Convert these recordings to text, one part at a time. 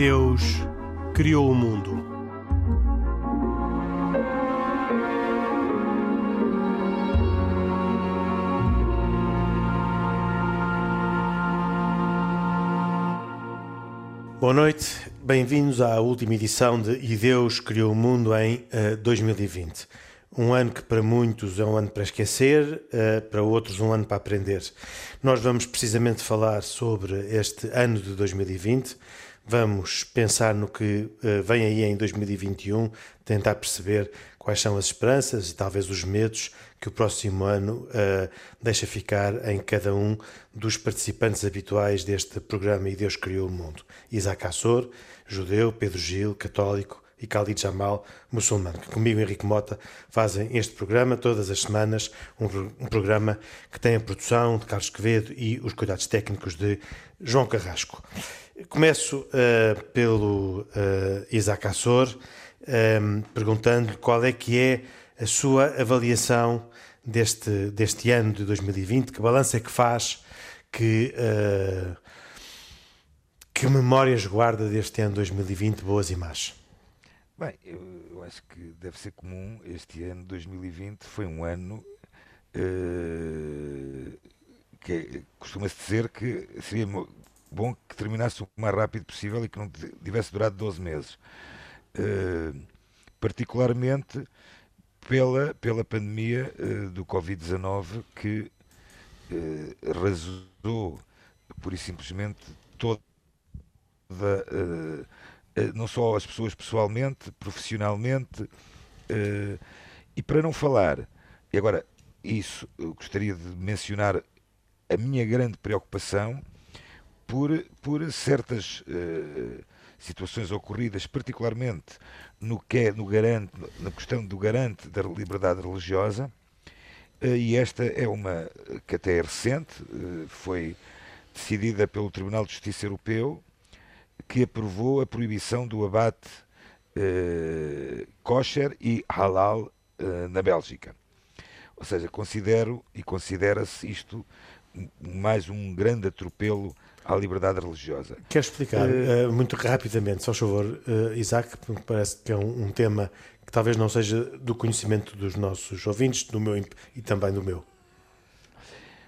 Deus criou o mundo. Boa noite, bem-vindos à última edição de E Deus Criou o Mundo em uh, 2020. Um ano que para muitos é um ano para esquecer, uh, para outros um ano para aprender. Nós vamos precisamente falar sobre este ano de 2020, vamos pensar no que uh, vem aí em 2021, tentar perceber quais são as esperanças e talvez os medos que o próximo ano uh, deixa ficar em cada um dos participantes habituais deste programa E Deus Criou o Mundo. Isaac Assor, judeu, Pedro Gil, católico, e Khalid Jamal, muçulmano, que comigo, Henrique Mota, fazem este programa todas as semanas, um, um, programa que tem a produção de Carlos Quevedo e os cuidados técnicos de João Carrasco. Começo uh, pelo uh, Isaac Assor, um, perguntando-lhe qual é que é a sua avaliação deste, deste ano de 2020, que balanço é que faz, que, uh, que memórias guarda deste ano 2020, boas e más? Bem, eu, eu, acho que deve ser comum. Este ano, 2020, foi um ano que costuma-se dizer que seria bom que terminasse o mais rápido possível e que não tivesse durado 12 meses. Uh, particularmente pela, pela pandemia uh, do Covid-19 que uh, arrasou pura e simplesmente toda uh, não só as pessoas pessoalmente, profissionalmente, e para não falar, e agora isso gostaria de mencionar a minha grande preocupação por, por certas uh, situações ocorridas, particularmente no que é no garante, na questão do garante da liberdade religiosa, uh, e esta é uma que até é recente, foi decidida pelo Tribunal de Justiça Europeu que aprovou a proibição do abate kosher e halal na Bélgica. Ou seja, considero e considera-se isto mais um grande atropelo à liberdade religiosa. Quer explicar uh, muito rapidamente, só favor, uh, Isaac, porque parece que é um, um, tema que talvez não seja do conhecimento dos nossos ouvintes, do meu e também do meu.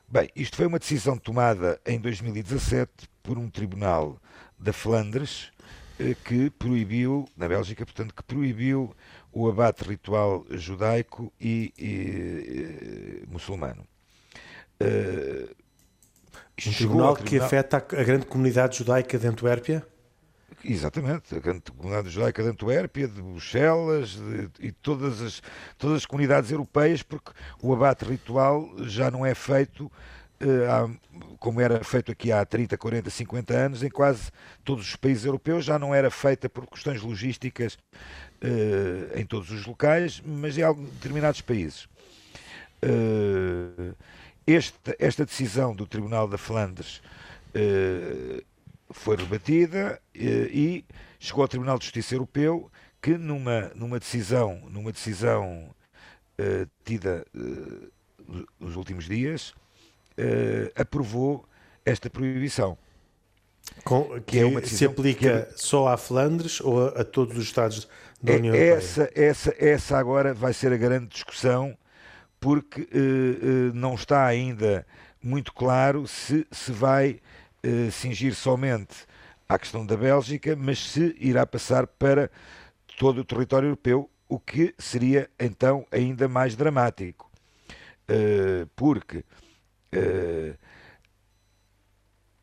Bem, isto foi uma decisão tomada em 2017 por um tribunal da Flandres que proibiu, na Bélgica, portanto, que proibiu o abate ritual judaico e, e, e muçulmano. Uh, um tribunal, tribunal que afeta a grande comunidade judaica de Antuérpia? Exatamente, a grande comunidade judaica de Antuérpia, de Bruxelas de, e todas as, todas as comunidades europeias, porque o abate ritual já não é feito uh, como era feito aqui há 30, 40, 50 anos, em quase todos os países europeus, já não era feita por questões logísticas uh, em todos os locais, mas em alguns determinados países. Uh, esta, esta decisão do Tribunal da Flandres uh, foi rebatida e chegou ao Tribunal de Justiça Europeu que numa, numa decisão, numa decisão tida nos últimos dias, uh, aprovou esta proibição. Com, que, que é uma se aplica é... só à Flandres ou a, a, todos os Estados da União é, essa, Europeia? Essa, essa agora vai ser a grande discussão, porque uh, uh, não está ainda muito claro se se vai uh, cingir somente à questão da Bélgica, mas se irá passar para todo o território europeu, o que seria então ainda mais dramático. porque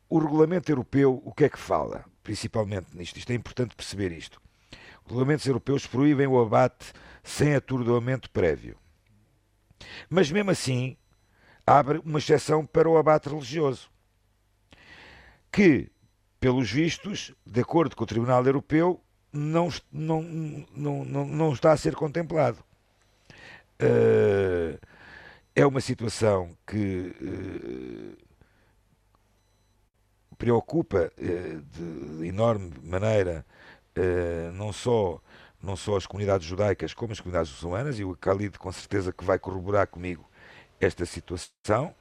o regulamento europeu, o que é que fala? Principalmente nisto. Isto é importante perceber isto. Os regulamentos europeus proíbem o abate sem atordoamento prévio. Mas mesmo assim, abre uma exceção para o abate religioso. Que, pelos vistos, de acordo com o Tribunal Europeu, não, não, não, não, está a ser contemplado. Uh, é uma situação que eh, preocupa eh, de enorme maneira eh, não só não só as comunidades judaicas como as comunidades muçulmanas e o Khalid com certeza que vai corroborar comigo esta situação.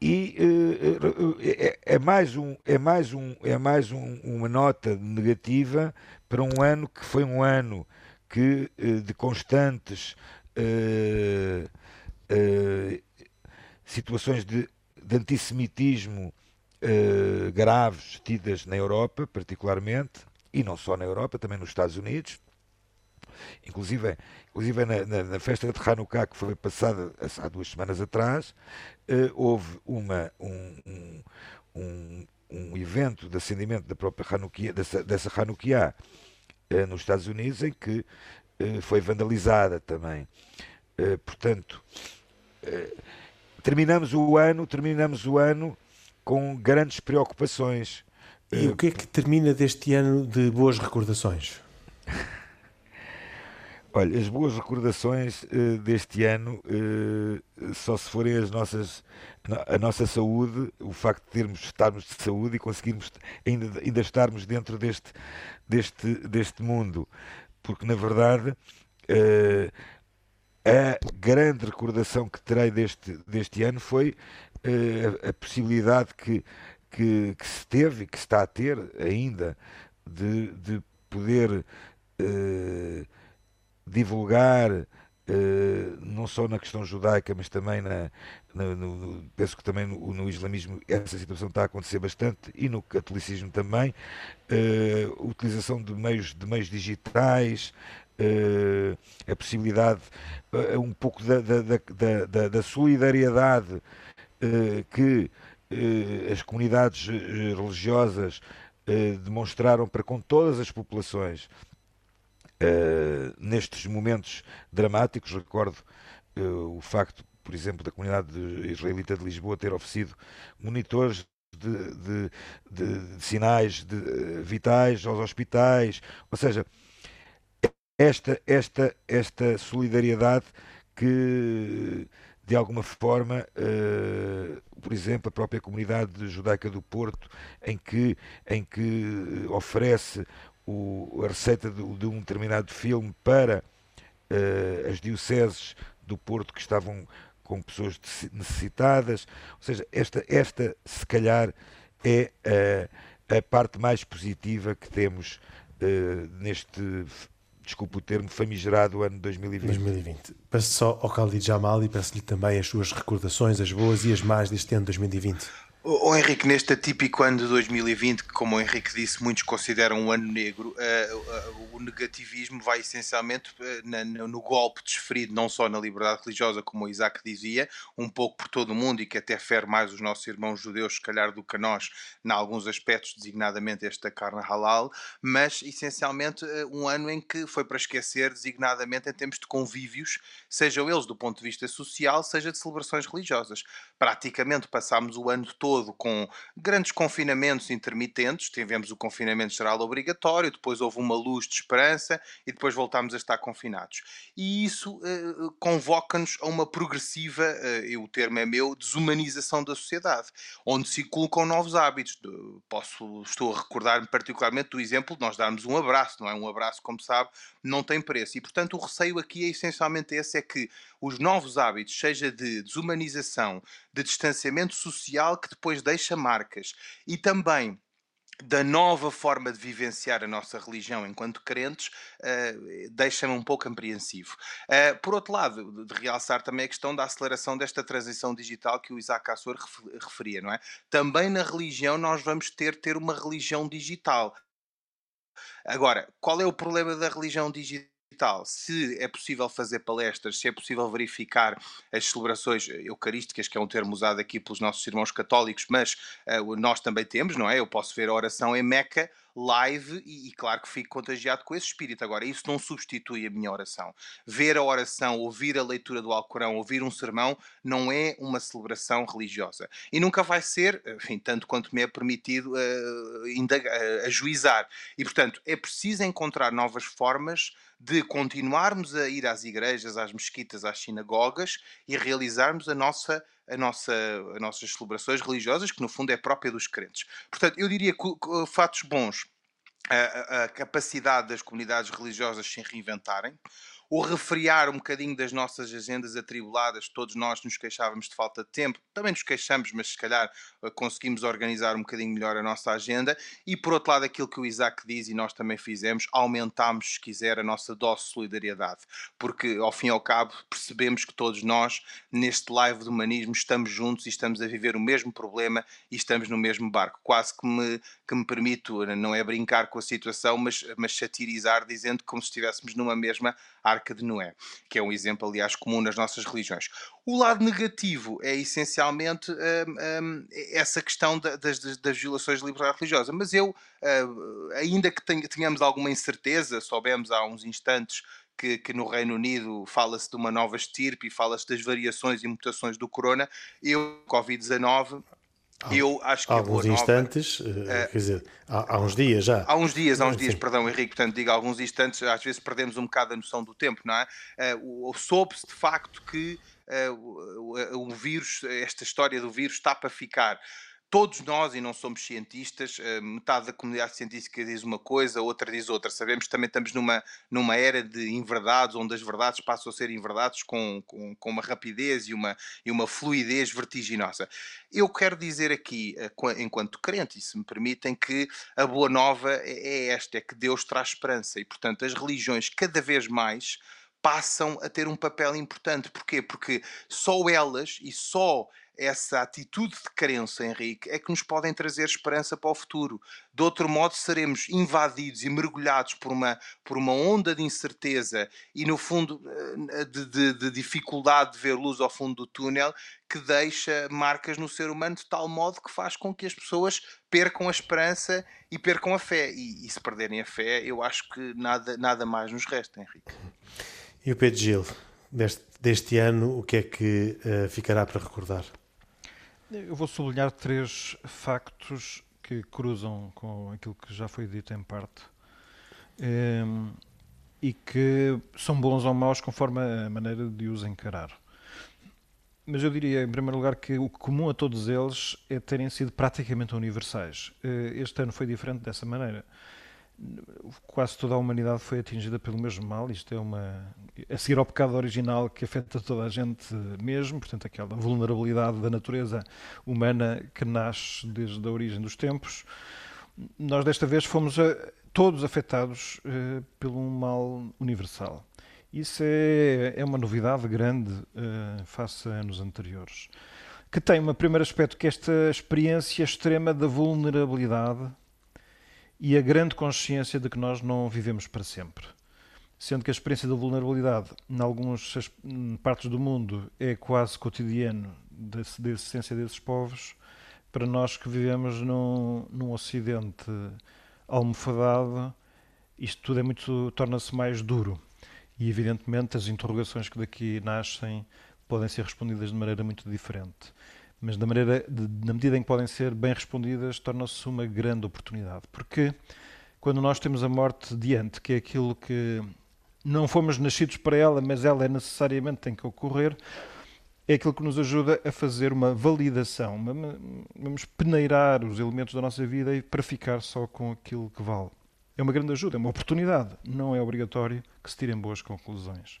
E é, é, mais, um, é mais, um, é mais um, uma nota negativa para um ano que foi um ano que, uh, de constantes uh, situações de, de antissemitismo graves tidas na Europa, particularmente, e não só na Europa, também nos Estados Unidos. Inclusive, inclusive na, na, na, festa de Hanukkah, que foi passada há duas semanas atrás, uh, houve uma, um, um, um, evento de acendimento da própria Hanukkah, dessa, dessa Hanukkah uh, nos Estados Unidos, em que foi vandalizada também. portanto, terminamos o ano, terminamos o ano com grandes preocupações. E o que é que termina deste ano de boas recordações? Olha, as boas recordações uh, deste ano uh, só se forem as nossas, a nossa saúde, o facto de termos estarmos de saúde e conseguirmos ainda, ainda estarmos dentro deste, deste, deste mundo. Porque, na verdade, uh, a grande recordação que terei deste, deste ano foi a, a, possibilidade que, que, que, se teve e que se está a ter ainda de, de poder divulgar Uh, não só na questão judaica, mas também na, na no, penso que também no, no, islamismo essa situação está a acontecer bastante e no catolicismo também, uh, utilização de meios, de meios digitais, uh, a possibilidade, um pouco da, da, da, da solidariedade que as comunidades religiosas demonstraram para com todas as populações nestes momentos dramáticos, recordo o facto, por exemplo, da comunidade israelita de Lisboa ter oferecido monitores de, de, de, de sinais vitais aos hospitais, ou seja, esta, esta, esta solidariedade que de alguma forma, por exemplo, a própria comunidade judaica do Porto, em que, em que oferece o, a receita de, de, um determinado filme para uh, as dioceses do Porto que estavam com pessoas necessitadas. Ou seja, esta, esta se calhar é a, a parte mais positiva que temos uh, neste, desculpe o termo, famigerado ano 2020. 2020. Peço só ao Khalid Jamal e peço-lhe também as suas recordações, as boas e as más deste ano 2020. O Henrique, neste atípico ano de 2020, que, como o Henrique disse, muitos consideram um ano negro, uh, uh, o negativismo vai essencialmente uh, na, no golpe desferido, não só na liberdade religiosa, como o Isaac dizia, um pouco por todo o mundo e que até fere mais os nossos irmãos judeus, se calhar, do que nós, em alguns aspectos, designadamente esta carne halal, mas essencialmente um ano em que foi para esquecer, designadamente em termos de convívios, sejam eles do ponto de vista social, seja de celebrações religiosas. Praticamente passámos o ano todo todo com grandes confinamentos intermitentes. Tivemos o confinamento geral obrigatório, depois houve uma luz de esperança e depois voltámos a estar confinados. E isso uh, convoca-nos a uma progressiva, uh, o termo é meu, desumanização da sociedade, onde se colocam novos hábitos. Posso, estou a recordar-me particularmente do exemplo de nós darmos um abraço, não é? Um abraço, como sabe, não tem preço. E portanto o receio aqui é essencialmente esse: é que os novos hábitos, seja de desumanização, de distanciamento social, que depois deixa marcas, e também da nova forma de vivenciar a nossa religião enquanto crentes uh, deixa-me um pouco apreensivo. Uh, por outro lado, de realçar também a questão da aceleração desta transição digital que o Isaac Assor referia, não é? Também na religião nós vamos ter ter uma religião digital. Agora, qual é o problema da religião digital? Se é possível fazer palestras, se é possível verificar as celebrações eucarísticas, que é um termo usado aqui pelos nossos irmãos católicos, mas uh, nós também temos, não é? Eu posso ver a oração em Meca live e, e, claro que fico contagiado com esse espírito. Agora, isso não substitui a minha oração. Ver a oração, ouvir a leitura do Alcorão, ouvir um sermão, não é uma celebração religiosa. E nunca vai ser, enfim, tanto quanto me é permitido uh, indagar, uh, ajuizar. E, portanto, é preciso encontrar novas formas de continuarmos a ir às igrejas, às mesquitas, às sinagogas e realizarmos a nossa, a nossa, as nossas celebrações religiosas, que no fundo é própria dos crentes. Portanto, eu diria que, que fatos bons, a, a, capacidade das comunidades religiosas se reinventarem, o refriar um bocadinho das nossas agendas atribuladas. Todos nós nos queixávamos de falta de tempo, também nos queixamos, mas se calhar eh, conseguimos organizar um bocadinho melhor a nossa agenda. E por outro lado, aquilo que o Isaac diz e nós também fizemos, aumentámos, se quiser, a nossa dose de solidariedade, porque ao fim e ao cabo percebemos que todos nós, neste live do humanismo, estamos juntos e estamos a viver o mesmo problema e estamos no mesmo barco. Quase que me, que me permito, não é brincar com a situação, mas, mas satirizar, dizendo como se estivéssemos numa mesma Arca de Noé, que é um exemplo, aliás, comum nas nossas religiões. O lado negativo é essencialmente um, um, essa questão da, das, das, violações de liberdade religiosa. Mas eu, uh, ainda que tenhamos alguma incerteza, soubemos há uns instantes que, que, no Reino Unido fala-se de uma nova estirpe e fala-se das variações e mutações do corona. Eu, Covid-19, eu acho que há alguns instantes, nova, uh, quer dizer, há, há, uns dias já. Há uns dias, há uns dias, Sim. perdão, Henrique, portanto digo alguns instantes, às vezes perdemos um bocado a noção do tempo, não é? Uh, Soube-se de facto que uh, o, o, vírus, esta história do vírus está para ficar todos nós, e não somos cientistas, eh, metade da comunidade científica diz uma coisa, outra diz outra. Sabemos que também estamos numa, numa era de inverdades, onde as verdades passam a ser inverdades com, com, com uma rapidez e uma, e uma fluidez vertiginosa. Eu quero dizer aqui, eh, enquanto crente, e se me permitem, que a boa nova é, é esta, é que Deus traz esperança e, portanto, as religiões cada vez mais passam a ter um papel importante. Porquê? Porque só elas e só essa atitude de crença, Henrique, é que nos podem trazer esperança para o futuro. De outro modo, seremos invadidos e mergulhados por uma, por uma onda de incerteza e, no fundo, eh, de, de, de dificuldade de ver luz ao fundo do túnel, que deixa marcas no ser humano de tal modo que faz com que as pessoas percam a esperança e percam a fé. E, e se perderem a fé, eu acho que nada, nada mais nos resta, Henrique. E o Pedro Gil, deste, deste ano, o que é que uh, ficará para recordar? Eu vou sublinhar três factos que cruzam com aquilo que já foi dito em parte ehm, e que são bons ou maus conforme a maneira de os encarar. Mas eu diria, em primeiro lugar, que o comum a todos eles é terem sido praticamente universais. Eh, este ano foi diferente dessa maneira quase toda a humanidade foi atingida pelo mesmo mal. Isto é uma. A seguir ao pecado original que afeta toda a gente mesmo, portanto, aquela vulnerabilidade da natureza humana que nasce desde a origem dos tempos. Nós, desta vez, fomos a, eh, todos afetados uh, pelo mal universal. Isso é, é uma novidade grande uh, face a anos anteriores. Que tem um primeiro aspecto, que é esta experiência extrema da vulnerabilidade e a grande consciência de que nós não vivemos para sempre. Sendo que a experiência da vulnerabilidade, em algumas partes do mundo, é quase cotidiano da, essência desses povos, para nós que vivemos num, num Ocidente almofadado, isto tudo é muito torna-se mais duro. E evidentemente as interrogações que daqui nascem podem ser respondidas de maneira muito diferente mas na, maneira na medida em que podem ser bem respondidas, torna-se uma grande oportunidade. Porque quando nós temos a morte diante, que é aquilo que não fomos nascidos para ela, mas ela é necessariamente tem que ocorrer, é aquilo que nos ajuda a fazer uma validação. Vamos peneirar os elementos da nossa vida para ficar só com aquilo que vale. É uma grande ajuda, é uma oportunidade. Não é obrigatório que se tirem boas conclusões.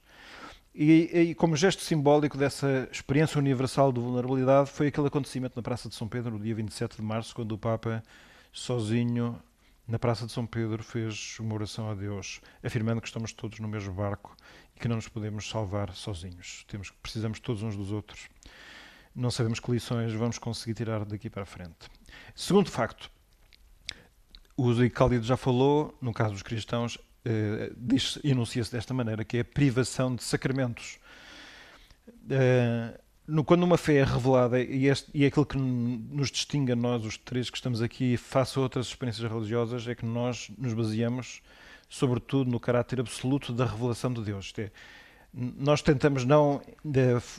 E, e, como gesto simbólico dessa experiência universal de vulnerabilidade foi aquele acontecimento na Praça de São Pedro, no dia 27 de março, quando o Papa, sozinho, na Praça de São Pedro, fez uma oração a Deus, afirmando que estamos todos no mesmo barco e que não nos podemos salvar sozinhos. Temos, precisamos todos uns dos outros. Não sabemos que lições vamos conseguir tirar daqui para a frente. Segundo facto, o Zé Cálido já falou, no caso dos cristãos, diz, enuncia-se desta maneira, que é a privação de sacramentos. Uh, no, quando uma fé é revelada, e, este, e é aquilo que nos distingue a nós, os três que estamos aqui, face a outras experiências religiosas, é que nós nos baseamos, sobretudo, no caráter absoluto da revelação de Deus. Isto é, nós tentamos não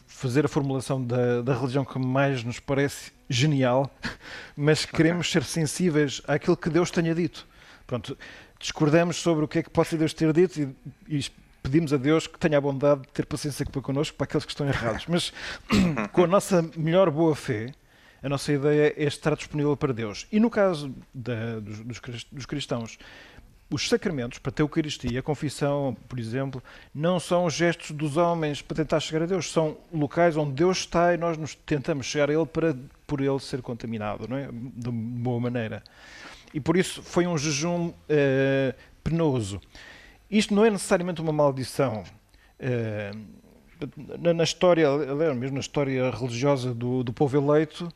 fazer a formulação da, da, religião que mais nos parece genial, mas queremos ser sensíveis àquilo que Deus tenha dito. Pronto, discordamos sobre o que é que pode Deus ter dito e, e pedimos a Deus que tenha a bondade de ter paciência para connosco, para aqueles que estão errados. Mas com a nossa melhor boa fé, a nossa ideia é estar disponível para Deus. E no caso da, dos, dos, cristãos, os sacramentos, para ter Eucaristia, a confissão, por exemplo, não são gestos dos homens para tentar chegar a Deus, são locais onde Deus está e nós nos tentamos chegar a Ele para por Ele ser contaminado, não é? De boa maneira. E por isso foi um jejum uh, penoso. Isto não é necessariamente uma maldição. Uh, na, história, mesmo na história religiosa do, do povo eleito,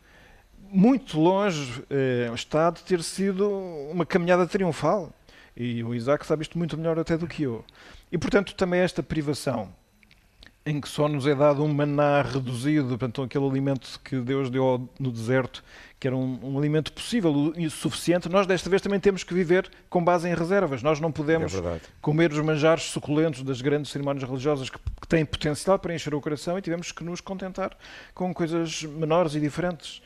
muito longe uh, está de ter sido uma caminhada triunfal e o Isaac sabe isto muito melhor até do que eu. E, portanto, também esta privação, em que só nos é dado um maná reduzido, portanto, aquele alimento que Deus deu no deserto, que era um, um, alimento possível e suficiente, nós desta vez também temos que viver com base em reservas. Nós não podemos é comer os manjares suculentos das grandes cerimónias religiosas que, que têm potencial para encher o coração e tivemos que nos contentar com coisas menores e diferentes.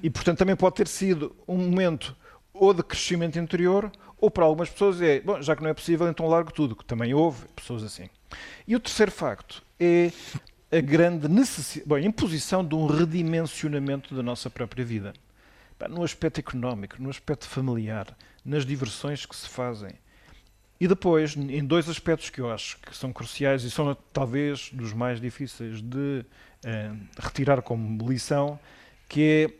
E, portanto, também pode ter sido um momento ou de crescimento interior ou para algumas pessoas é, bom, já que não é possível, então largo tudo, que também houve pessoas assim. E o terceiro facto é a grande necessidade, bom, a imposição de um redimensionamento da nossa própria vida. No aspecto económico, no aspecto familiar, nas diversões que se fazem. E depois, em dois aspectos que eu acho que são cruciais e são talvez dos mais difíceis de eh, retirar como lição, que é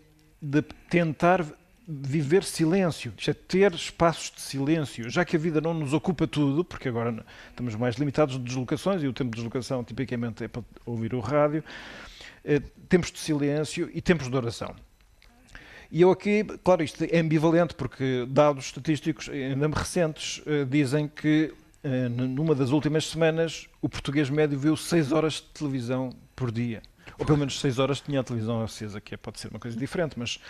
de tentar viver silêncio, é ter espaços de silêncio, já que a vida não nos ocupa tudo, porque agora estamos mais limitados de deslocações e o tempo de deslocação tipicamente é para ouvir o rádio, eh, tempos de silêncio e tempos de oração. E eu aqui, claro, isto é ambivalente, porque dados estatísticos ainda recentes eh, dizem que eh, numa das últimas semanas o português médio viu 6 horas de televisão por dia ou pelo menos 6 horas tinha a televisão acesa, que é, pode ser uma coisa diferente, mas,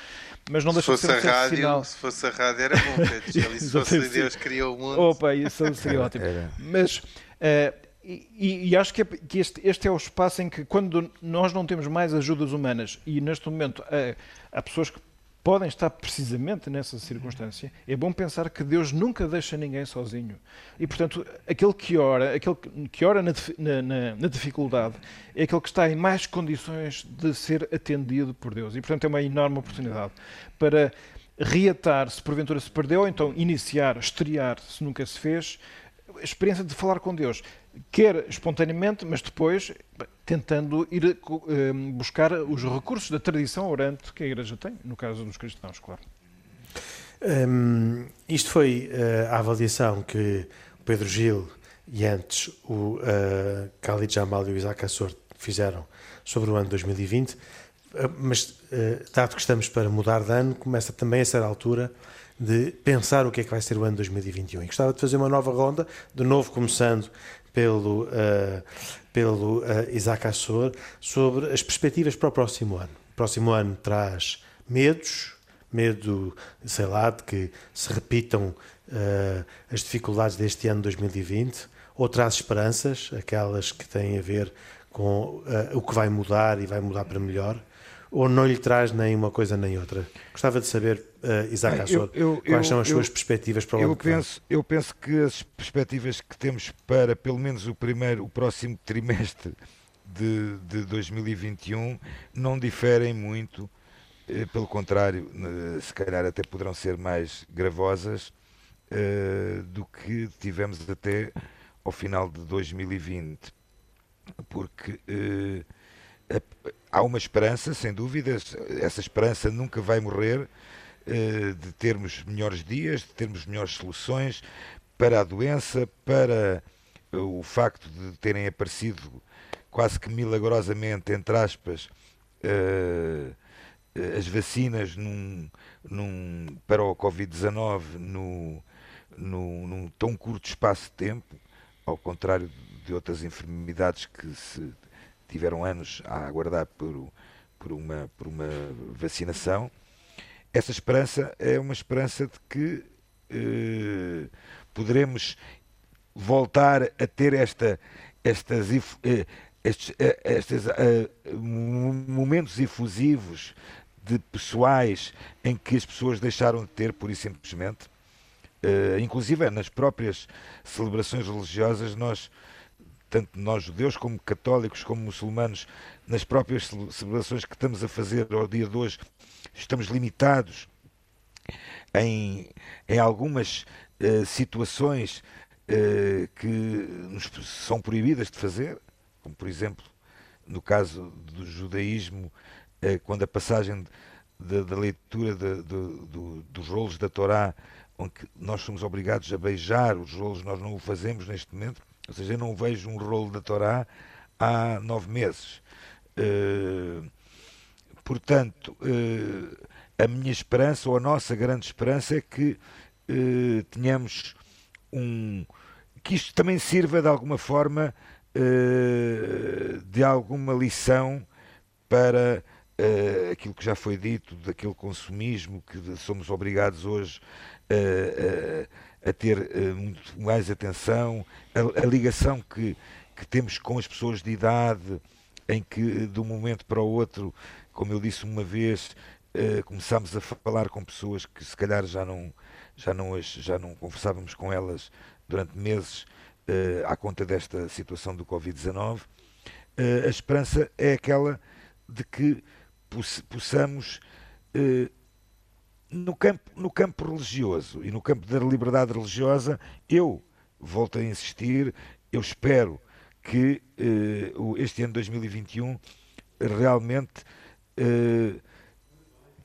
mas não deixa de ser a rádio, sinal. Se fosse a rádio era bom, Pedro. se fosse Deus criou o mundo. Opa, isso seria ótimo. Mas, uh, e, e, acho que, é, que este, este, é o espaço em que, quando nós não temos mais ajudas humanas, e neste momento uh, há pessoas que podem estar precisamente nessa circunstância, é bom pensar que Deus nunca deixa ninguém sozinho. E, portanto, aquele que ora, aquele que ora na, na, na, dificuldade, é aquele que está em mais condições de ser atendido por Deus. E, portanto, é uma enorme oportunidade para reatar se porventura se perdeu, ou então iniciar, estrear se nunca se fez, a experiência de falar com Deus quer espontaneamente, mas depois tentando ir uh, buscar os recursos da tradição orante que a Igreja tem, no caso dos cristãos, claro. Um, isto foi uh, a avaliação que Pedro Gil e antes o uh, Khalid Jamal e o Isaac Assor fizeram sobre o ano 2020, uh, mas dado que estamos para mudar de ano, começa também a ser a altura de pensar o que é que vai ser o ano 2021. E gostava de fazer uma nova ronda, de novo começando pelo, uh, pelo uh, Isaac Assor sobre as perspectivas para o próximo ano. O próximo ano traz medos, medo, sei lá, de que se repitam uh, as dificuldades deste ano 2020, ou traz esperanças, aquelas que têm a ver com o que vai mudar e vai mudar para melhor ou não lhe traz nem uma coisa nem outra? Gostava de saber, uh, Isaac Assor, quais eu, são as suas perspectivas para o eu penso, eu penso que as perspectivas que temos para pelo menos o primeiro, o próximo trimestre de, de 2021 não diferem muito, eh, pelo contrário, eh, se calhar até poderão ser mais gravosas eh, do que tivemos até ao final de 2020, porque eh, há uma esperança, sem dúvidas, essa esperança nunca vai morrer de termos melhores dias, de termos melhores soluções para a doença, para o facto de terem aparecido quase que milagrosamente, entre aspas, eh, as vacinas num, num, para o Covid-19 no, no, num tão curto espaço de tempo, ao contrário de outras enfermidades que se tiveram anos a aguardar por, por, uma, por uma vacinação. Essa esperança é uma esperança de que eh, poderemos voltar a ter esta, estas, eh, estes, eh, estes eh, momentos efusivos de pessoais em que as pessoas deixaram de ter, pura e simplesmente. Uh, inclusive nas próprias celebrações religiosas nós tanto nós judeus como católicos, como muçulmanos, nas próprias celebrações que estamos a fazer ao dia de hoje, estamos limitados em, em algumas uh, situações uh, que nos são proibidas de fazer, como por exemplo no caso do judaísmo, quando a passagem da leitura de, de, dos rolos da Torá, onde nós somos obrigados a beijar os rolos, nós não o fazemos neste momento, ou seja, eu não vejo um rolo da Torá há nove meses. Uh, portanto, uh, a minha esperança, ou a nossa grande esperança, é que uh, tenhamos um. que isto também sirva de alguma forma de alguma lição para aquilo que já foi dito, daquele consumismo que somos obrigados hoje a, a ter muito mais atenção, a, a ligação que, que temos com as pessoas de idade, em que de um momento para o outro, como eu disse uma vez, uh, começámos a falar com pessoas que se calhar já não, já não, já não conversávamos com elas durante meses uh, à conta desta situação do Covid-19. Uh, a esperança é aquela de que possamos, no, campo, no campo religioso e no campo da liberdade religiosa, eu volto a insistir, eu espero que este ano 2021 realmente uh,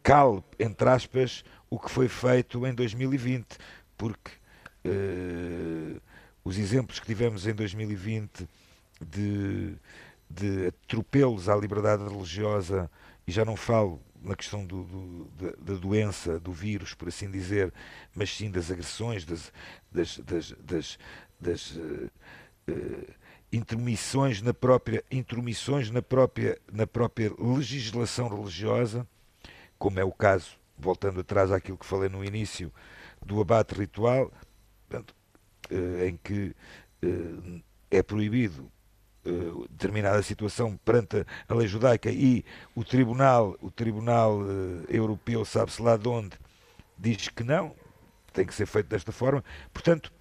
cale, entre aspas, o que foi feito em 2020, porque uh, os exemplos que tivemos em 2020 de, de atropelos à liberdade religiosa, e já não falo na questão do, do, da, da, doença, do vírus, por assim dizer, mas sim das agressões, das, das, das, das, das uh, uh, intermissões na própria intromissões na própria na própria legislação religiosa, como é o caso, voltando atrás àquilo que falei no início, do abate ritual, portanto, eh, em que é proibido eh, determinada situação perante a lei judaica e o tribunal o tribunal europeu sabe-se lá de onde diz que não tem que ser feito desta forma portanto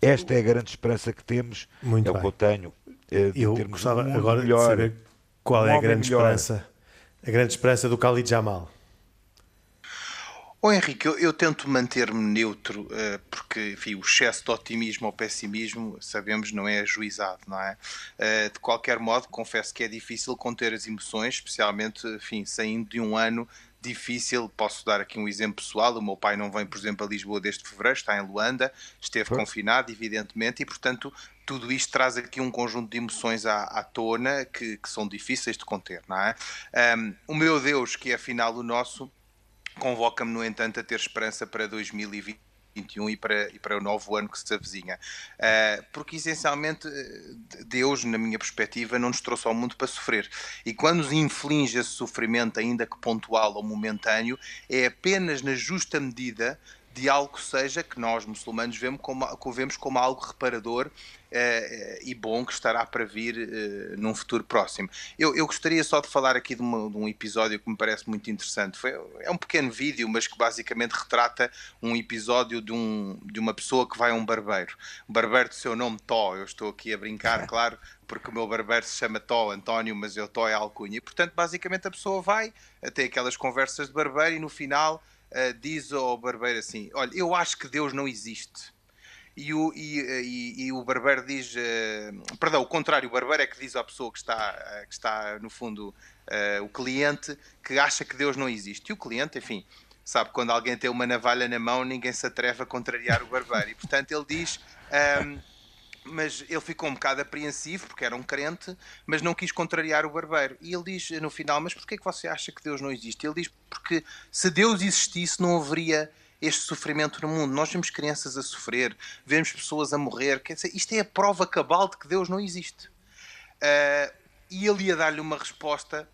esta é a grande esperança que temos, Muito é bem. o que eu tenho. É eu gostava um agora melhor, de saber qual um é a grande melhor. esperança, a grande esperança do Khalid Jamal. Oh, Henrique, eu, eu tento manter-me neutro, uh, porque enfim, o excesso de otimismo ou pessimismo, sabemos, não é ajuizado, não é? Uh, de qualquer modo, confesso que é difícil conter as emoções, especialmente enfim, saindo de um ano difícil. Posso dar aqui um exemplo pessoal. O meu pai não vem, por exemplo, a Lisboa desde fevereiro, está em Luanda, esteve confinado, evidentemente, e portanto tudo isto traz aqui um conjunto de emoções à, à tona que, que, são difíceis de conter, não é? Um, o meu Deus, que é afinal o nosso, convoca-me, no entanto, a ter esperança para 2020 2021 e para, e para o novo ano que se avizinha. Uh, porque essencialmente Deus, na minha perspectiva, não nos trouxe ao mundo para sofrer. E quando nos inflige esse sofrimento, ainda que pontual ou momentâneo, é apenas na justa medida de algo seja que nós muçulmanos vemos como, vemos como algo reparador uh, e bom que estará para vir uh, num futuro próximo. Eu, eu, gostaria só de falar aqui de, uma, de, um episódio que me parece muito interessante. Foi, é um pequeno vídeo, mas que basicamente retrata um episódio de, um, de uma pessoa que vai a um barbeiro. Um barbeiro de seu nome Tó. Eu estou aqui a brincar, claro, porque o meu barbeiro se chama Tó António, mas eu Tó é alcunha. E portanto, basicamente, a pessoa vai, tem aquelas conversas de barbeiro e no final uh, diz ao barbeiro assim: Olha, eu acho que Deus não existe. E o, e, e, e o barbeiro diz: uh, Perdão, o contrário, o barbeiro é que diz à pessoa que está, uh, que está no fundo, o cliente, que acha que Deus não existe. E o cliente, enfim, sabe, quando alguém tem uma navalha na mão, ninguém se atreve a contrariar o barbeiro. E portanto ele diz. Um, mas ele ficou um bocado apreensivo, porque era um crente, mas não quis contrariar o barbeiro. E ele diz no final: Mas porquê é que você acha que Deus não existe? Ele diz: Porque se Deus existisse, não haveria este sofrimento no mundo. Nós vemos crianças a sofrer, vemos pessoas a morrer. Quer dizer, isto é a prova cabal de que Deus não existe. Uh, e ele ia dar-lhe uma resposta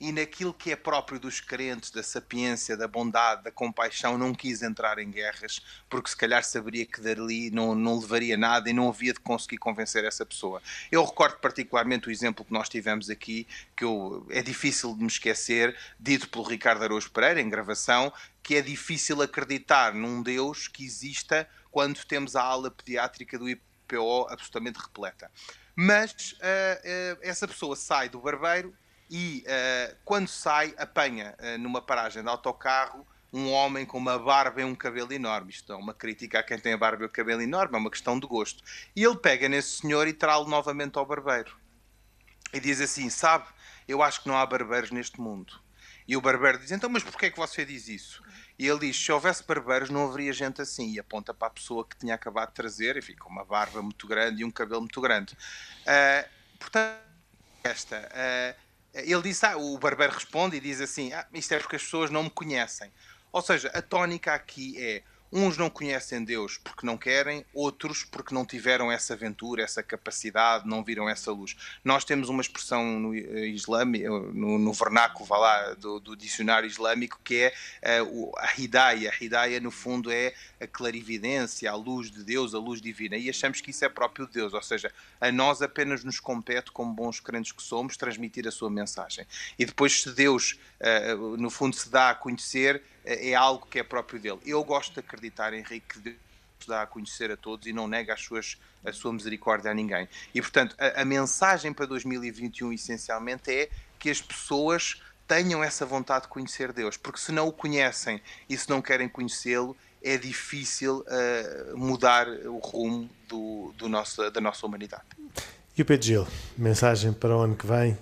e naquilo que é próprio dos crentes, da sapiência, da bondade, da compaixão, não quis entrar em guerras, porque se calhar saberia que dali não, não levaria nada e não havia de conseguir convencer essa pessoa. Eu recordo particularmente o exemplo que nós tivemos aqui, que eu, é difícil de me esquecer, dito pelo Ricardo Araújo Pereira, em gravação, que é difícil acreditar num Deus que exista quando temos a ala pediátrica do IPO absolutamente repleta. Mas uh, uh, essa pessoa sai do barbeiro e uh, quando sai, apanha uh, numa paragem de autocarro um homem com uma barba e um cabelo enorme. Isto é uma crítica a quem tem a barba e o cabelo enorme, é uma questão de gosto. E ele pega nesse senhor e traz-lo novamente ao barbeiro. E diz assim: Sabe, eu acho que não há barbeiros neste mundo. E o barbeiro diz: Então, mas porquê é que você diz isso? E ele diz: Se houvesse barbeiros, não haveria gente assim. E aponta para a pessoa que tinha acabado de trazer, enfim, com uma barba muito grande e um cabelo muito grande. Uh, portanto, esta. Uh, ele disse: ah, O barbeiro responde e diz assim: ah, Isto é porque as pessoas não me conhecem. Ou seja, a tónica aqui é Uns não conhecem Deus porque não querem, outros porque não tiveram essa aventura, essa capacidade, não viram essa luz. Nós temos uma expressão no, eh, no, no vernáculo vá lá, do, do, dicionário islâmico que é uh, a hidayah. A hidayah, no fundo, é a clarividência, a luz de Deus, a luz divina. E achamos que isso é próprio de Deus, ou seja, a nós apenas nos compete, como bons crentes que somos, transmitir a sua mensagem. E depois, se Deus, uh, no fundo, se dá a conhecer é algo que é próprio dele. Eu gosto de acreditar, Henrique, que Deus dá a conhecer a todos e não nega as suas, a sua misericórdia a ninguém. E, portanto, a, a mensagem para 2021, essencialmente, é que as pessoas tenham essa vontade de conhecer Deus, porque se não o conhecem e se não querem conhecê-lo, é difícil uh, mudar o rumo do, do nosso, da nossa humanidade. E o Pedro Gil, mensagem para o ano que vem uh,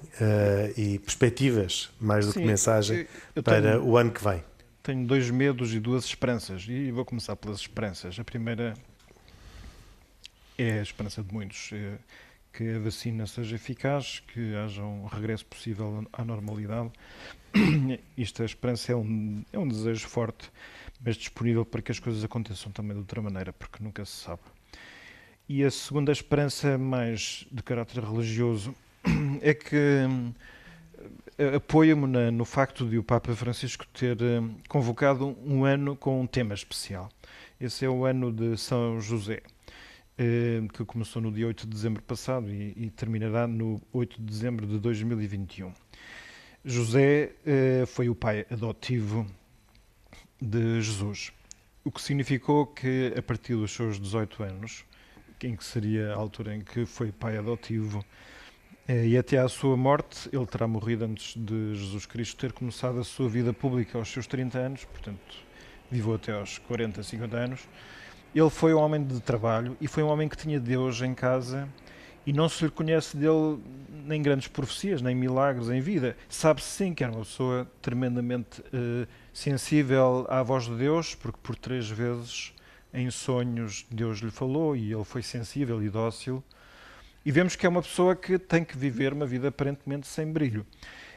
e perspectivas, mais do Sim, que mensagem, eu, eu para tenho... o ano que vem tenho dois medos e duas esperanças. E vou começar pelas esperanças. A primeira é a esperança de muitos. É que a vacina seja eficaz, que haja um regresso possível à normalidade. Isto, a esperança é um, é um desejo forte, mas disponível para que as coisas aconteçam também de outra maneira, porque nunca se sabe. E a segunda esperança, mais de caráter religioso, é que apoio-me no facto de o Papa Francisco ter eh, convocado um ano com um tema especial. Esse é o ano de São José, eh, que começou no dia 8 de dezembro passado e, terminará no 8 de dezembro de 2021. José eh, foi o pai adotivo de Jesus, o que significou que a partir dos seus 18 anos, em que seria a altura em que foi pai adotivo, e até à sua morte, ele terá morrido antes de Jesus Cristo ter começado a sua vida pública aos seus 30 anos, portanto, viveu até aos 40, 50 anos. Ele foi um homem de trabalho e foi um homem que tinha Deus em casa e não se lhe conhece dele nem grandes profecias, nem milagres em vida. Sabe-se sim que era uma pessoa tremendamente uh, sensível à voz de Deus, porque por três vezes em sonhos Deus lhe falou e ele foi sensível e dócil e vemos que é uma pessoa que tem que viver uma vida aparentemente sem brilho.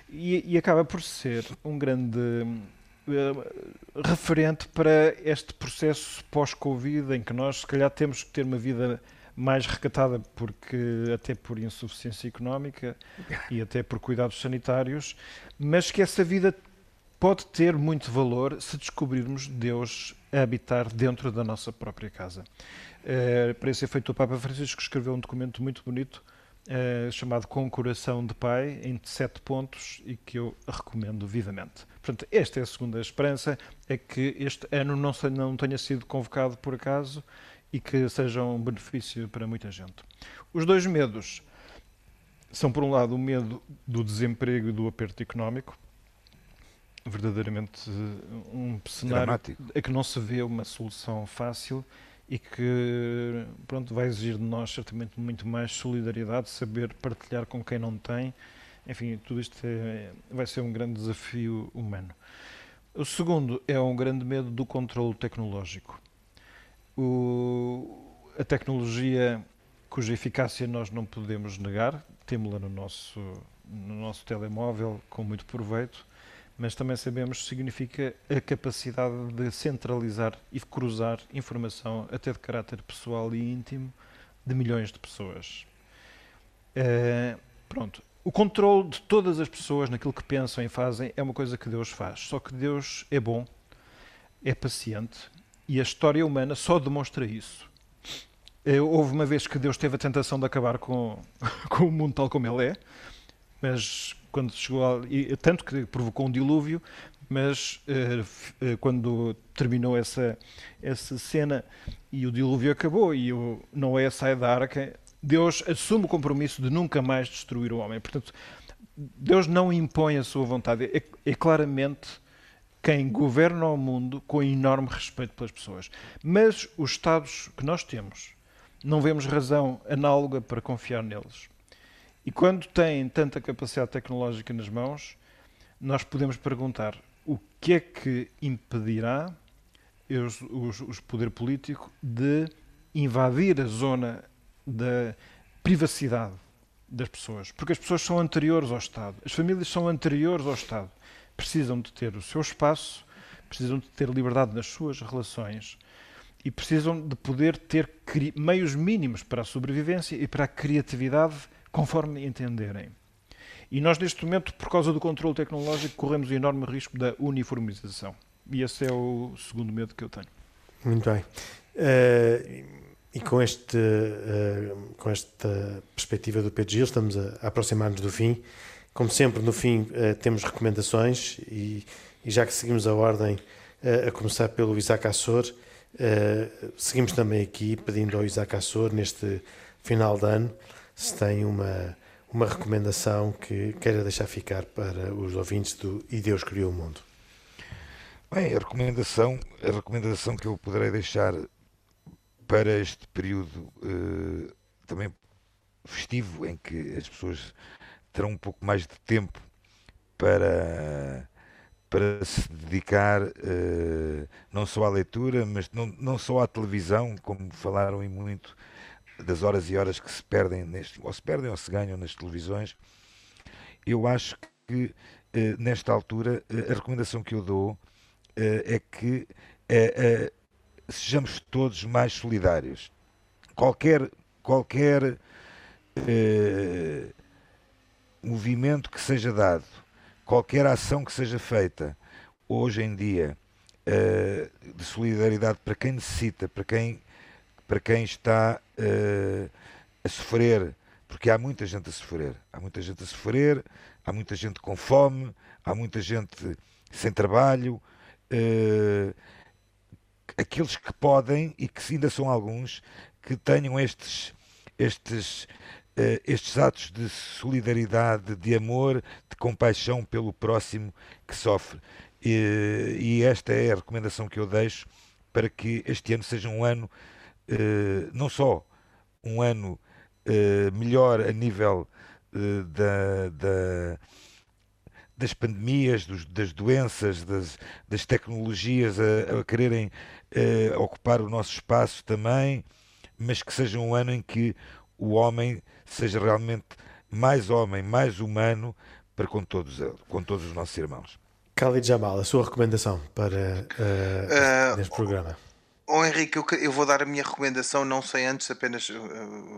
E, e acaba por ser um grande uh, referente para este processo pós-Covid, em que nós, se calhar, temos que ter uma vida mais recatada, porque até por insuficiência económica e até por cuidados sanitários, mas que essa vida pode ter muito valor se descobrirmos Deus a habitar dentro da nossa própria casa. Uh, para esse efeito, o Papa Francisco escreveu um documento muito bonito uh, chamado Com Coração de Pai, em sete pontos, e que eu recomendo vivamente. Portanto, esta é a segunda esperança, é que este ano não, não tenha sido convocado por acaso e que seja um benefício para muita gente. Os dois medos são, por um lado, o medo do desemprego e do aperto económico, verdadeiramente eh, um cenário Dramático. a que não se vê uma solução fácil e que pronto, vai exigir de nós certamente muito mais solidariedade, saber partilhar com quem não tem. Enfim, tudo isto é, vai ser um grande desafio humano. O segundo é um grande medo do controle tecnológico. O, a tecnologia cuja eficácia nós não podemos negar, temos-la no nosso, no nosso telemóvel com muito proveito, mas também sabemos que significa a capacidade de centralizar e cruzar informação, até de caráter pessoal e íntimo, de milhões de pessoas. Uh, pronto. O controle de todas as pessoas naquilo que pensam e fazem é uma coisa que Deus faz. Só que Deus é bom, é paciente e a história humana só demonstra isso. Uh, houve uma vez que Deus teve a tentação de acabar com, com o mundo tal como ele é, mas quando chegou a, tanto que provocou um dilúvio, mas uh, quando terminou essa, essa cena e o dilúvio acabou e o Noé sai da arca, Deus assume o compromisso de nunca mais destruir o homem. Portanto, Deus não impõe a sua vontade, é, é claramente quem governa o mundo com enorme respeito pelas pessoas. Mas os Estados que nós temos, não vemos razão análoga para confiar neles. E quando têm tanta capacidade tecnológica nas mãos, nós podemos perguntar o que é que impedirá os, os, os poder político de invadir a zona da privacidade das pessoas, porque as pessoas são anteriores ao Estado, as famílias são anteriores ao Estado, precisam de ter o seu espaço, precisam de ter liberdade nas suas relações e precisam de poder ter meios mínimos para a sobrevivência e para a criatividade conforme entenderem. E nós, neste momento, por causa do controle tecnológico, corremos o enorme risco da uniformização. E esse é o segundo medo que eu tenho. Muito bem. Uh, e com, este, uh, com esta perspectiva do Pedro Gil, estamos a, aproximar-nos do fim. Como sempre, no fim, uh, temos recomendações e, e, já que seguimos a ordem, a começar pelo Isaac Assor, seguimos também aqui pedindo ao Isaac Assor, neste final de ano, se tem uma, uma recomendação que queira deixar ficar para os ouvintes do E Deus Criou o Mundo. Bem, a recomendação, a recomendação que eu poderei deixar para este período uh, também festivo, em que as pessoas terão um pouco mais de tempo para, para se dedicar uh, não só à leitura, mas não, não só à televisão, como falaram em muito das horas e horas que se perdem, neste, ou se perdem ou se ganham nas televisões. Eu acho que uh, nesta altura a recomendação que eu dou eh, é que eh, eh, sejamos todos mais solidários. Qualquer, qualquer movimento que seja dado, qualquer ação que seja feita hoje em dia de solidariedade para quem necessita, para quem, para quem está a sofrer, porque há muita gente a sofrer, há muita gente a sofrer, há muita gente com fome, há muita gente sem trabalho, uh, aqueles que podem, e que ainda são alguns, que tenham estes, estes, uh, estes atos de solidariedade, de amor, de compaixão pelo próximo que sofre. E, e esta é a recomendação que eu deixo para que este ano seja um ano, uh, não só um ano melhor a nível da, da das pandemias, dos, das doenças, das, das tecnologias a, a quererem uh, ocupar o nosso espaço também, mas que seja um ano em que o homem seja realmente mais homem, mais humano para com todos, com todos os nossos irmãos. Khalid Jamal, a sua recomendação para uh, uh, neste programa? Oh, Henrique, eu, eu, vou dar a minha recomendação, não sei antes, apenas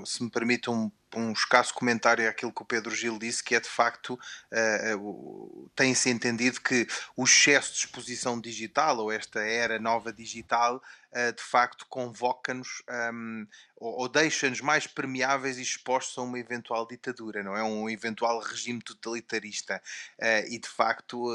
se me permite um um escasso comentário àquilo que o Pedro Gil disse, que é de facto, uh, tem-se entendido que o excesso de exposição digital, ou esta era nova digital, de facto convoca-nos um, ou, ou deixa-nos mais permeáveis e expostos a uma eventual ditadura, não é? Um eventual regime totalitarista. Uh, e de facto,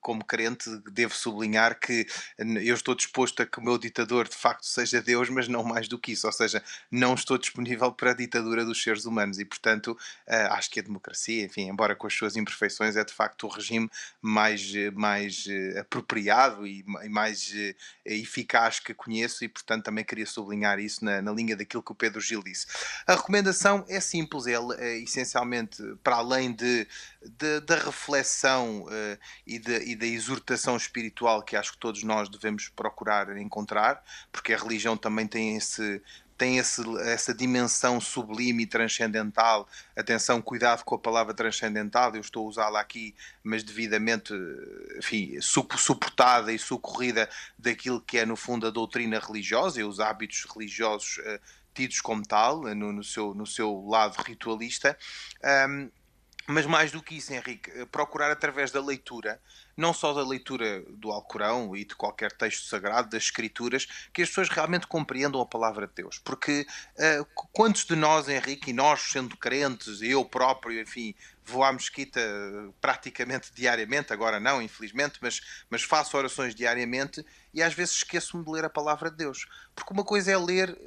como crente, devo sublinhar que eu estou disposto a que o meu ditador de facto seja Deus, mas não mais do que isso, ou seja, não estou disponível para a ditadura dos seres humanos e, portanto, uh, acho que a democracia, enfim, embora com as suas imperfeições, é de facto o regime mais, mais uh, apropriado e, mais uh, eficaz que conheço e, portanto, também queria sublinhar isso na, na, linha daquilo que o Pedro Gil disse. A recomendação é simples, é, é essencialmente para além de, de da reflexão e, de, e da exortação espiritual que acho que todos nós devemos procurar encontrar, porque a religião também tem esse tem esse, essa dimensão sublime e transcendental. Atenção, cuidado com a palavra transcendental, eu estou a usá-la aqui, mas devidamente enfim, suportada e socorrida daquilo que é, no fundo, a doutrina religiosa e os hábitos religiosos uh, tidos como tal, no, no, seu, no seu lado ritualista. Um, mas mais do que isso, Henrique, eh, procurar através da leitura, não só da leitura do Alcorão e de qualquer texto sagrado, das Escrituras, que as pessoas realmente compreendam a palavra de Deus. Porque uh, quantos de nós, Henrique, e nós sendo crentes, eu próprio, enfim, vou à mesquita praticamente diariamente, agora não, infelizmente, mas, mas faço orações diariamente e às vezes esqueço-me de ler a palavra de Deus. Porque uma coisa é ler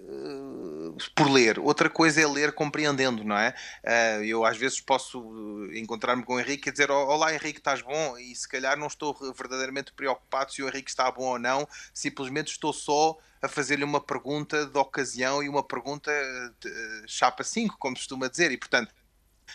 por ler, outra coisa é ler compreendendo, não é? Uh, eu às vezes posso encontrar-me com o Henrique e dizer: Olá Henrique, estás bom? E se calhar não estou verdadeiramente preocupado se o Henrique está bom ou não, simplesmente estou só a fazer-lhe uma pergunta de ocasião e uma pergunta de, chapa 5, como se costuma dizer, e portanto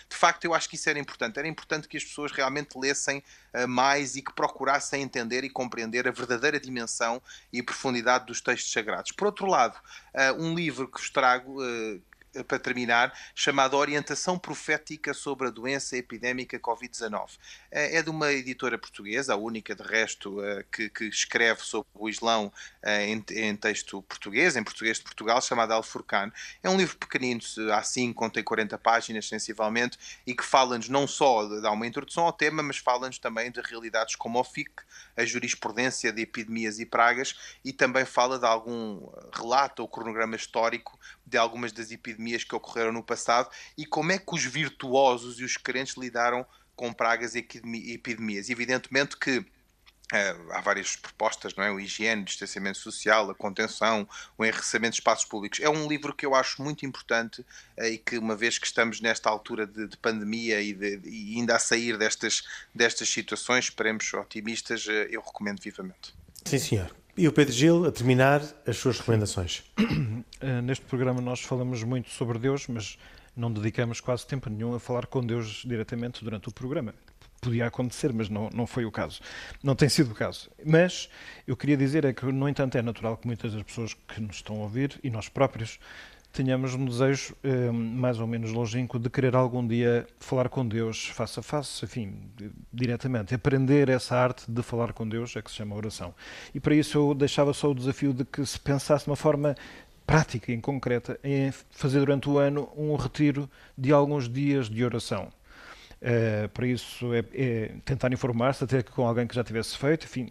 de facto, eu acho que isso era importante. Era importante que as pessoas realmente lessem uh, mais e que procurassem entender e compreender a verdadeira dimensão e profundidade dos textos sagrados. Por outro lado, uh, um livro que vos trago, uh, para terminar, chamado Orientação Profética sobre a Doença Epidémica Covid-19. Eh, é de uma editora portuguesa, a única de resto eh, que, que escreve sobre o Islão eh, em, em, texto português, em português de Portugal, chamado Al-Furqan. É um livro pequenino, assim contém 40 páginas sensivelmente, e que fala-nos não só, dá uma introdução ao tema, mas fala-nos também de realidades como o FIC, a jurisprudência de epidemias e pragas, e também fala de algum relato ou cronograma histórico de algumas das epidemias que ocorreram no passado e como é que os virtuosos e os crentes lidaram com pragas e epidemias. Evidentemente que Uh, há várias propostas, não é? O higiene, o distanciamento social, a contenção, o enriquecimento de espaços públicos. É um livro que eu acho muito importante uh, e que, uma vez que estamos nesta altura de, de pandemia e, de, e, ainda a sair destas, destas situações, esperemos otimistas, uh, eu recomendo vivamente. Sim, senhor. E o Pedro Gil, a terminar, as suas recomendações. Eh, neste programa nós falamos muito sobre Deus, mas não dedicamos quase tempo nenhum a falar com Deus diretamente durante o programa. Podia acontecer, mas não, não foi o caso. Não tem sido o caso. Mas eu queria dizer é que, no entanto, é natural que muitas das pessoas que nos estão a ouvir, e nós próprios, tenhamos um desejo eh, mais ou menos longínquo de querer algum dia falar com Deus face a face, enfim, diretamente. Aprender essa arte de falar com Deus é que se chama oração. E para isso eu deixava só o desafio de que se pensasse de uma forma prática e concreta em fazer durante o ano um retiro de alguns dias de oração. Uh, para isso é, é tentar informar-se, até com alguém que já tivesse feito, enfim,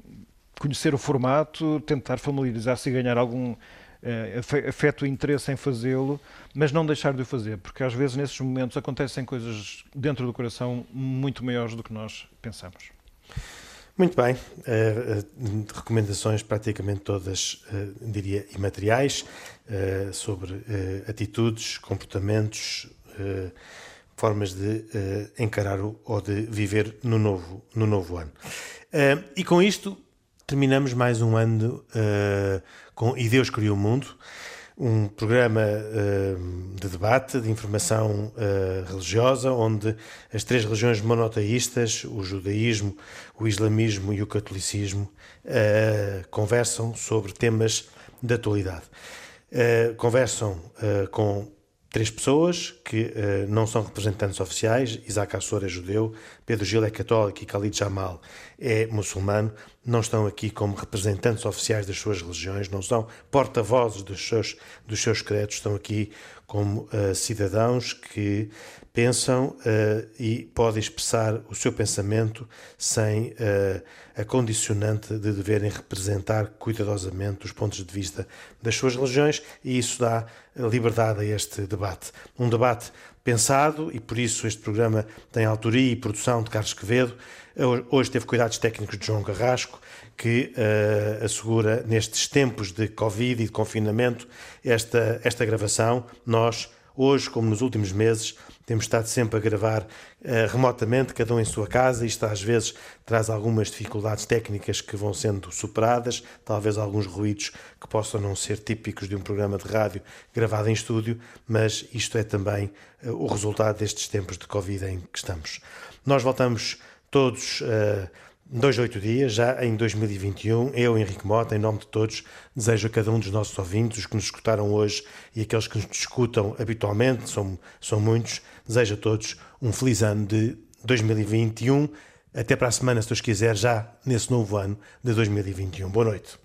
conhecer o formato, tentar familiarizar-se e ganhar algum uh, afeto e interesse em fazê-lo, mas não deixar de o fazer, porque às vezes nesses momentos acontecem coisas dentro do coração muito maiores do que nós pensamos. Muito bem, uh, recomendações praticamente todas, uh, diria, imateriais, sobre atitudes, comportamentos, formas de encarar o, ou de viver no novo, no novo ano. e com isto terminamos mais um ano com E Deus Criou o Mundo, um programa uh, de debate, de informação uh, religiosa, onde as três religiões monoteístas, o judaísmo, o islamismo e o catolicismo, uh, conversam sobre temas de atualidade. conversam com três pessoas que uh, não são representantes oficiais. Isaac Assor é judeu, Pedro Gil é católico e Khalid Jamal é muçulmano. Não estão aqui como representantes oficiais das suas religiões, não são porta-vozes dos seus, dos seus credos, estão aqui como uh, cidadãos que pensam uh, e podem expressar o seu pensamento sem uh, a condicionante de deverem representar cuidadosamente os pontos de vista das suas religiões e isso dá liberdade a este debate. Um debate pensado e por isso este programa tem autoria e produção de Carlos Quevedo. Hoje teve cuidados técnicos de João Carrasco, que uh, assegura nestes tempos de Covid e de confinamento esta, esta gravação. Nós, hoje, como nos últimos meses, temos estado sempre a gravar uh, remotamente, cada um em sua casa. Isto às vezes traz algumas dificuldades técnicas que vão sendo superadas, talvez alguns ruídos que possam não ser típicos de um programa de rádio gravado em estúdio, mas isto é também uh, o resultado destes tempos de Covid em que estamos. Nós voltamos todos. Uh, dois, oito dias, já em 2021. Eu, Henrique Mota, em nome de todos, desejo a cada um dos nossos ouvintes, os que nos escutaram hoje e aqueles que nos escutam habitualmente, são, são muitos, desejo a todos um feliz ano de 2021. Até para a semana, se Deus quiser, já nesse novo ano de 2021. Boa noite.